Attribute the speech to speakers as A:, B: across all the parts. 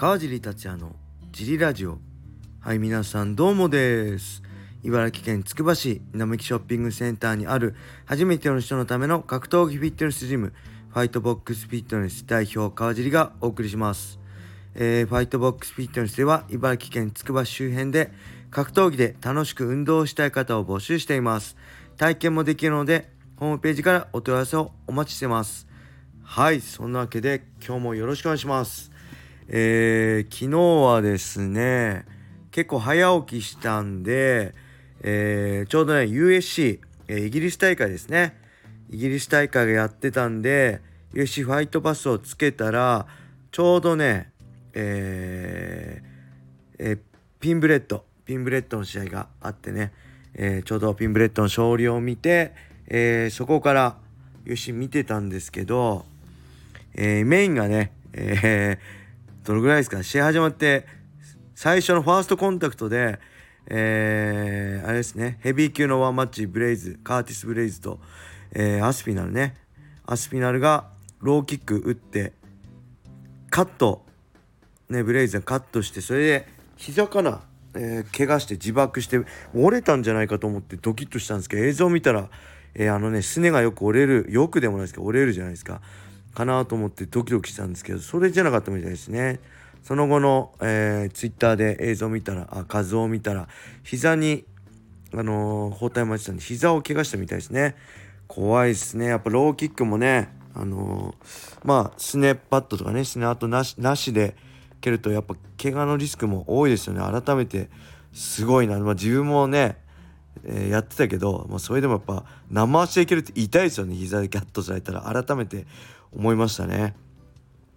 A: 川尻達也のジリラジオ。はい皆さんどうもです。茨城県つくば市並木ショッピングセンターにある初めての人のための格闘技フィットネスジムファイトボックスフィットネス代表川尻がお送りします、えーファイトボックスフィットネスでは茨城県つくば市周辺で格闘技で楽しく運動したい方を募集しています。体験もできるのでホームページからお問い合わせをお待ちしてます。はいそんなわけで今日もよろしくお願いします。えー昨日はですね結構早起きしたんで、えーちょうどね USC、イギリス大会ですね。イギリス大会がやってたんで USC ファイトパスをつけたらちょうどねえーえーピンブレットピンブレットの試合があってね、えーちょうどピンブレットの勝利を見て、えーそこからよし見てたんですけど、えーメインがね、えーどのぐらいですか試合始まって最初のファーストコンタクトで、えーあれですね。ヘビー級のワンマッチブレイズカーティス・ブレイズと、えーアスピナルね。アスピナルがローキック打ってカット。ねブレイズがカットしてそれで膝かな、えー怪我して自爆して折れたんじゃないかと思ってドキッとしたんですけど映像見たら、えーあのねすねがよく折れるよくでもないですけど折れるじゃないですか。かなと思ってドキドキしたんですけどそれじゃなかったみたいですね。その後の、えー、ツイッターで映像を見たらあ画像を見たら膝にあのー包帯巻いてたんで膝を怪我したみたいですね。怖いですね。やっぱローキックもねあのーまあスネパッドとかねスネあとなしなしで蹴るとやっぱ怪我のリスクも多いですよね。改めてすごいな、まあ、自分もね、えーやってたけど、まあ、それでもやっぱ生足で蹴るって痛いですよね。膝でカットされたら。改めて思いましたね。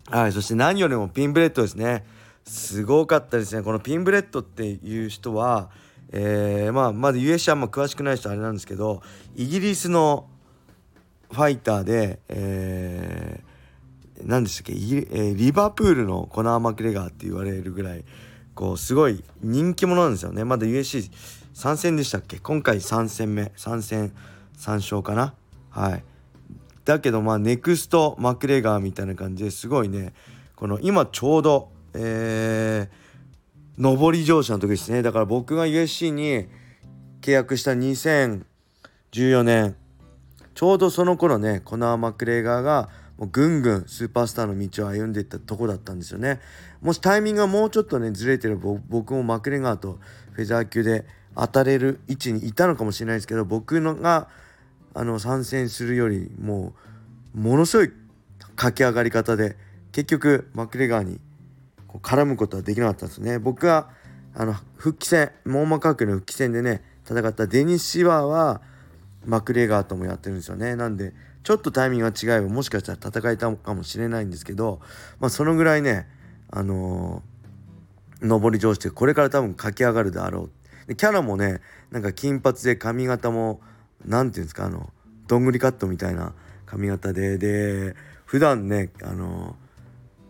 A: はいそして何よりもピンブレットですね。すごかったですね。このピンブレットっていう人はえーまあまだ USC あんま詳しくない人あれなんですけどイギリスのファイターで、えー何でしたっけ？リ,、えーリバプールのコナー・マクレガーって言われるぐらいこうすごい人気者なんですよね。まだ USC3 戦でしたっけ？今回3戦目3戦3勝かな？はい。だけどまあネクストマクレガーみたいな感じですごいね。この今ちょうどえー上り調子の時ですね。だから僕が USC に契約した2014年。ちょうどその頃ねコナー・マクレガーがもうぐんぐんスーパースターの道を歩んでいったとこだったんですよね。もしタイミングがもうちょっとねずれてれば僕もマクレガーとフェザー級で当たれる位置にいたのかもしれないですけど僕のがあの参戦するよりもものすごい駆け上がり方で結局マクレガーに絡むことはできなかったんですね。僕があの復帰戦モーマカークの復帰戦でね戦ったデニス・シワーはマクレガーともやってるんですよね。なんでちょっとタイミングが違えばもしかしたら戦えたかもしれないんですけどまあそのぐらいねあのー上り調子でこれから多分駆け上がるであろう。でキャラもねなんか金髪で髪型もなんていうんですかあのどんぐりカットみたいな髪型でで普段ねあの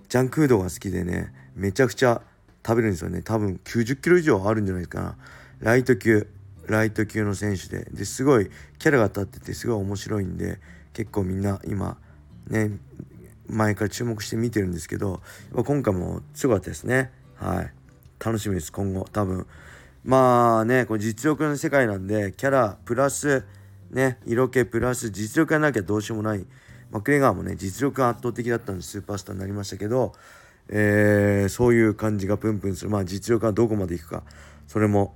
A: ジャンクフードが好きでねめちゃくちゃ食べるんですよね。多分90キロ以上あるんじゃないかな。ライト級ライト級の選手で。ですごいキャラが立っててすごい面白いんで結構みんな今ね前から注目して見てるんですけど今回も強かったですね。はい。楽しみです今後。多分。まあねこれ実力の世界なんでキャラプラスね色気プラス実力がなきゃどうしようもない。マクレガーもね実力が圧倒的だったんでスーパースターになりましたけど、えーそういう感じがプンプンする。まあ実力がどこまでいくか。それも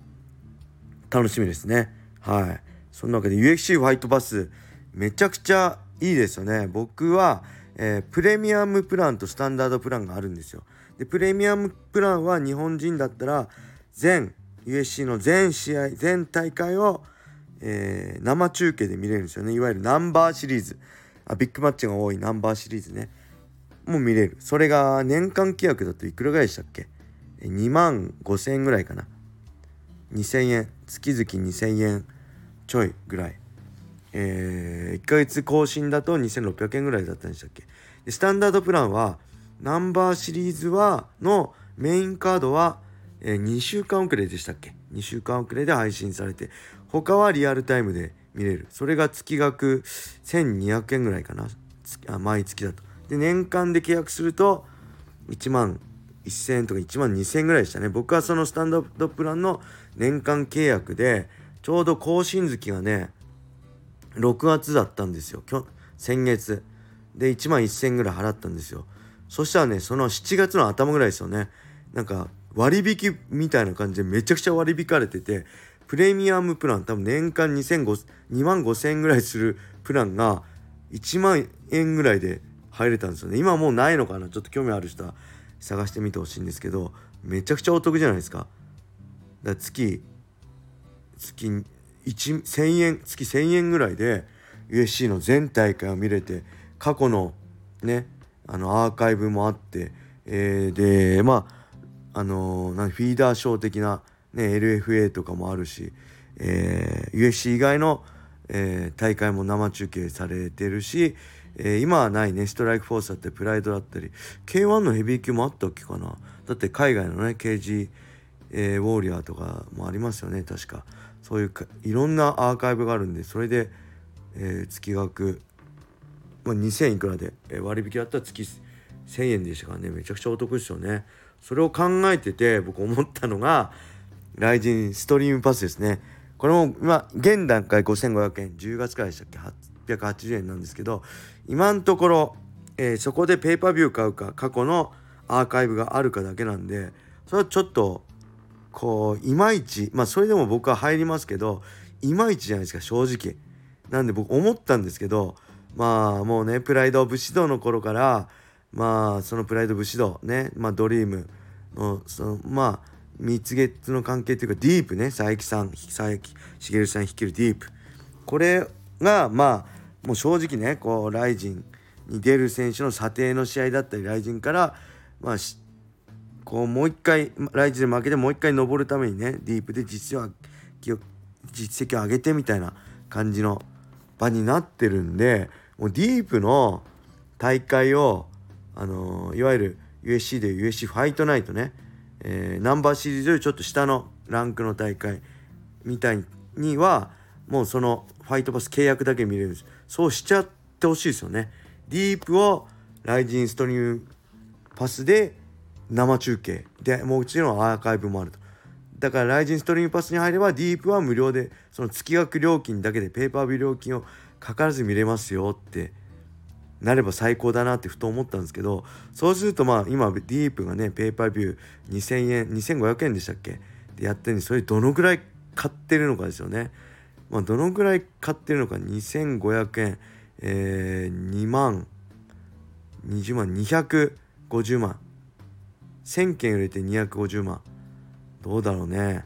A: 楽しみですね。はい。そんなわけで UFC ファイトパスめちゃくちゃいいですよね。僕は、えープレミアムプランとスタンダードプランがあるんですよ。でプレミアムプランは日本人だったら全 USC の全試合全大会を、えー生中継で見れるんですよね。いわゆるナンバーシリーズ。あビッグマッチが多いナンバーシリーズね。もう見れる。それが年間契約だといくらぐらいでしたっけ？2万5,000円ぐらいかな。2,000円。月々2,000円ちょいぐらい。えー、1ヶ月更新だと2600円ぐらいだったんでしたっけ？でスタンダードプランはナンバーシリーズはのメインカードは、えー2週間遅れでしたっけ？2週間遅れで配信されて。他はリアルタイムで見れる。それが月額1200円ぐらいかな。月あ毎月だと。で年間で契約すると1万1000円とか1万2000円ぐらいでしたね。僕はそのスタンダードプランの年間契約でちょうど更新月がね6月だったんですよ。先月。で1万1000円ぐらい払ったんですよ。そしたらねその7月の頭ぐらいですよね。なんか割引みたいな感じでめちゃくちゃ割り引かれててプレミアムプラン多分年間2万5000円ぐらいするプランが1万円ぐらいで入れたんですよね。今もうないのかな？ちょっと興味ある人は探してみてほしいんですけどめちゃくちゃお得じゃないですか。だ月月1000円月1000円ぐらいで USC の全大会を見れて過去のねあのアーカイブもあって、えー、でまああのー、フィーダーショー的な、ね、LFA とかもあるし、えー、USC 以外の、えー、大会も生中継されてるし、えー、今はないねストライクフォースだったりプライドだったり K1 のヘビー級もあったっけかな。だって海外のね KG、えー、ウォーリアーとかもありますよね確か。そういういろんなアーカイブがあるんでそれで、えー、月額、まあ、2000いくらで、えー、割引だったら月1000円でしたからねめちゃくちゃお得ですよね。それを考えてて僕思ったのがライジンストリームパスですね。これも今現段階5500円。10月からでしたっけ？880円なんですけど今のところ、えー、そこでペーパービュー買うか過去のアーカイブがあるかだけなんでそれはちょっとこういまいちまあそれでも僕は入りますけどいまいちじゃないですか正直。なんで僕思ったんですけどまあもうねプライド武士道の頃からまあそのプライド武士道ねまあドリームのそのまあ蜜月の関係っていうかディープね。佐伯さん佐伯茂さん率いるディープ。これがまあもう正直ねこうライジンに出る選手の査定の試合だったりライジンからまあこうもう一回ライジンで負けてもう一回登るためにねディープで実は実績を上げてみたいな感じの場になってるんでもうディープの大会をあのー、いわゆる USC で USC ファイトナイトね、えー、ナンバーシリーズよりちょっと下のランクの大会みたいにはもうそのファイトパス契約だけ見れるんです。そうしちゃってほしいですよね。ディープをライジンストリームパスで生中継でもちろんアーカイブもあると。だからライジンストリームパスに入ればディープは無料でその月額料金だけでペーパービュー料金をかからず見れますよってなれば最高だなってふと思ったんですけどそうするとまあ今ディープがねペーパービュー2000円2500円でしたっけ？でやってるんでそれどのぐらい買ってるのかですよね。まあ、どのぐらい買ってるのか？2500円、えー、2万20万250万。1000件売れて250万。どうだろうね。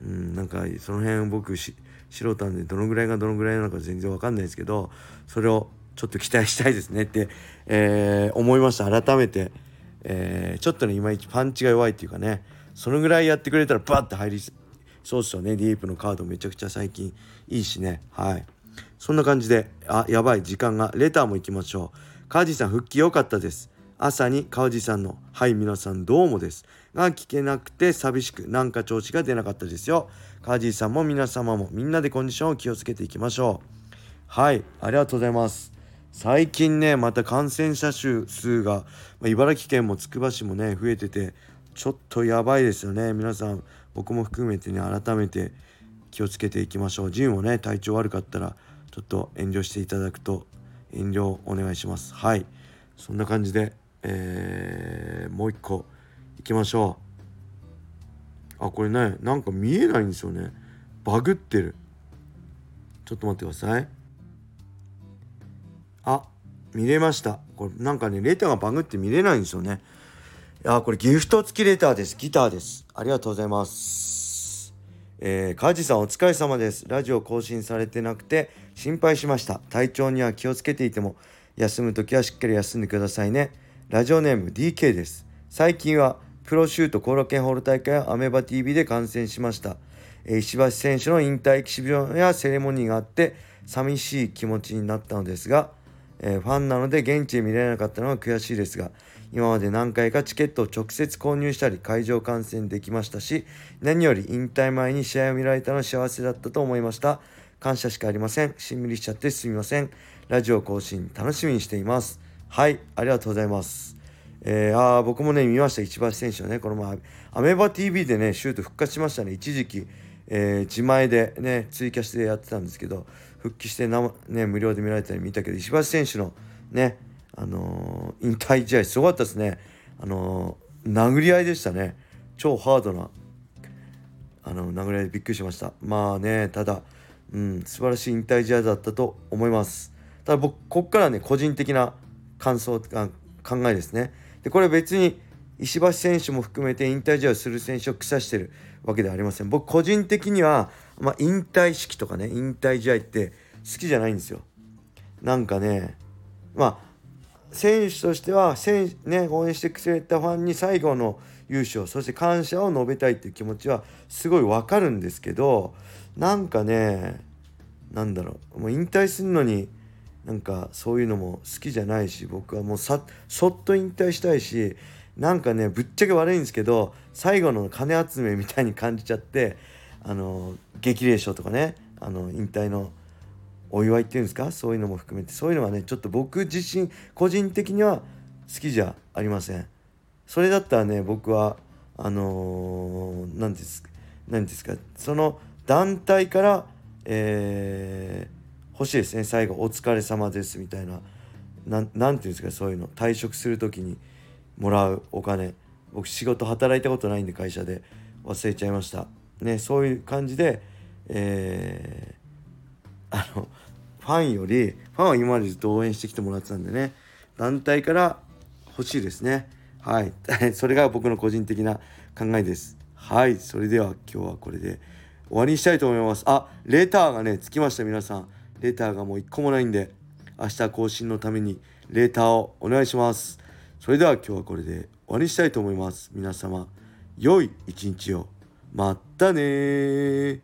A: うんなんかその辺僕素人なんでどのぐらいがどのぐらいなのか全然わかんないですけどそれをちょっと期待したいですねって、えー、思いました。改めて、えー、ちょっとねいまいちパンチが弱いっていうかねそのぐらいやってくれたらバッて入りそうっすよね。ディープのカードめちゃくちゃ最近いいしね。はい。そんな感じであやばい。時間がレターも行きましょう。川地さん復帰良かったです。朝に川地さんの「はい皆さんどうもです」が聞けなくて寂しくなんか調子が出なかったですよ。川地さんも皆様もみんなでコンディションを気をつけていきましょう。はい。ありがとうございます。最近ねまた感染者数が、ま、茨城県もつくば市もね増えててちょっとやばいですよね。皆さん僕も含めてね改めて気をつけていきましょう。ジムもね体調悪かったらちょっと遠慮していただくと遠慮お願いします。はい。そんな感じで、えー、もう一個いきましょう。あこれねなんか見えないんですよね。バグってる。ちょっと待ってください。あ見れましたこれなんかねレターがバグって見れないんですよねあ、これギフト付きレターです。ギターです。ありがとうございます。えー、カジさんお疲れ様です。ラジオ更新されてなくて心配しました。体調には気をつけていても、休む時はしっかり休んでくださいね。ラジオネーム DK です。最近はプロシュートコロケンホール大会はアメバ TV で観戦しました。え、石橋選手の引退エキシビジョンやセレモニーがあって寂しい気持ちになったのですが、えー、ファンなので現地で見られなかったのは悔しいですが、今まで何回かチケットを直接購入したり会場観戦できましたし何より引退前に試合を見られたのは幸せだったと思いました。感謝しかありません。しんみりしちゃってすみません。ラジオ更新楽しみにしています。はいありがとうございます。えー、あ僕もね見ました。石橋選手はねこの前アメーバ TV でねシュート復活しましたね。一時期、えー、自前でねツイキャスでやってたんですけど復帰してな、ね、無料で見られたり見たけど石橋選手のねあのー、引退試合すごかったですね。あのー、殴り合いでしたね。超ハードなあの殴り合いでびっくりしました。まあねただうん素晴らしい引退試合だったと思います。ただ僕こっからね個人的な感想考えですね。でこれ別に石橋選手も含めて引退試合をする選手を腐してるわけではありません。僕個人的には、まあ、引退式とかね引退試合って好きじゃないんですよ。なんかねまあ選手としては選、ね、応援してくれたファンに最後の優勝そして感謝を述べたいっていう気持ちはすごいわかるんですけどなんかねなんだろうもう引退するのになんかそういうのも好きじゃないし僕はもうさそっと引退したいしなんかねぶっちゃけ悪いんですけど最後の金集めみたいに感じちゃってあの激励賞とかねあの引退のお祝いっていうんですか？そういうのも含めて。そういうのはねちょっと僕自身個人的には好きじゃありません。それだったらね僕はあの何、です何ですか？その団体からえー、欲しいですね。最後「お疲れ様です」みたいな何て言うんですか？そういうの。退職する時にもらうお金。僕仕事働いたことないんで会社で忘れちゃいました。ねそういう感じでえー、あのファンよりファンは今までずっと応援してきてもらってたんでね団体から欲しいですねはい それが僕の個人的な考えですはいそれでは今日はこれで終わりにしたいと思います。あ、レターがね、つきました、皆さん。レターがもう一個もないんで、明日更新のためにレーターをお願いします。それでは今日はこれで終わりにしたいと思います。皆様、良い一日を。まったね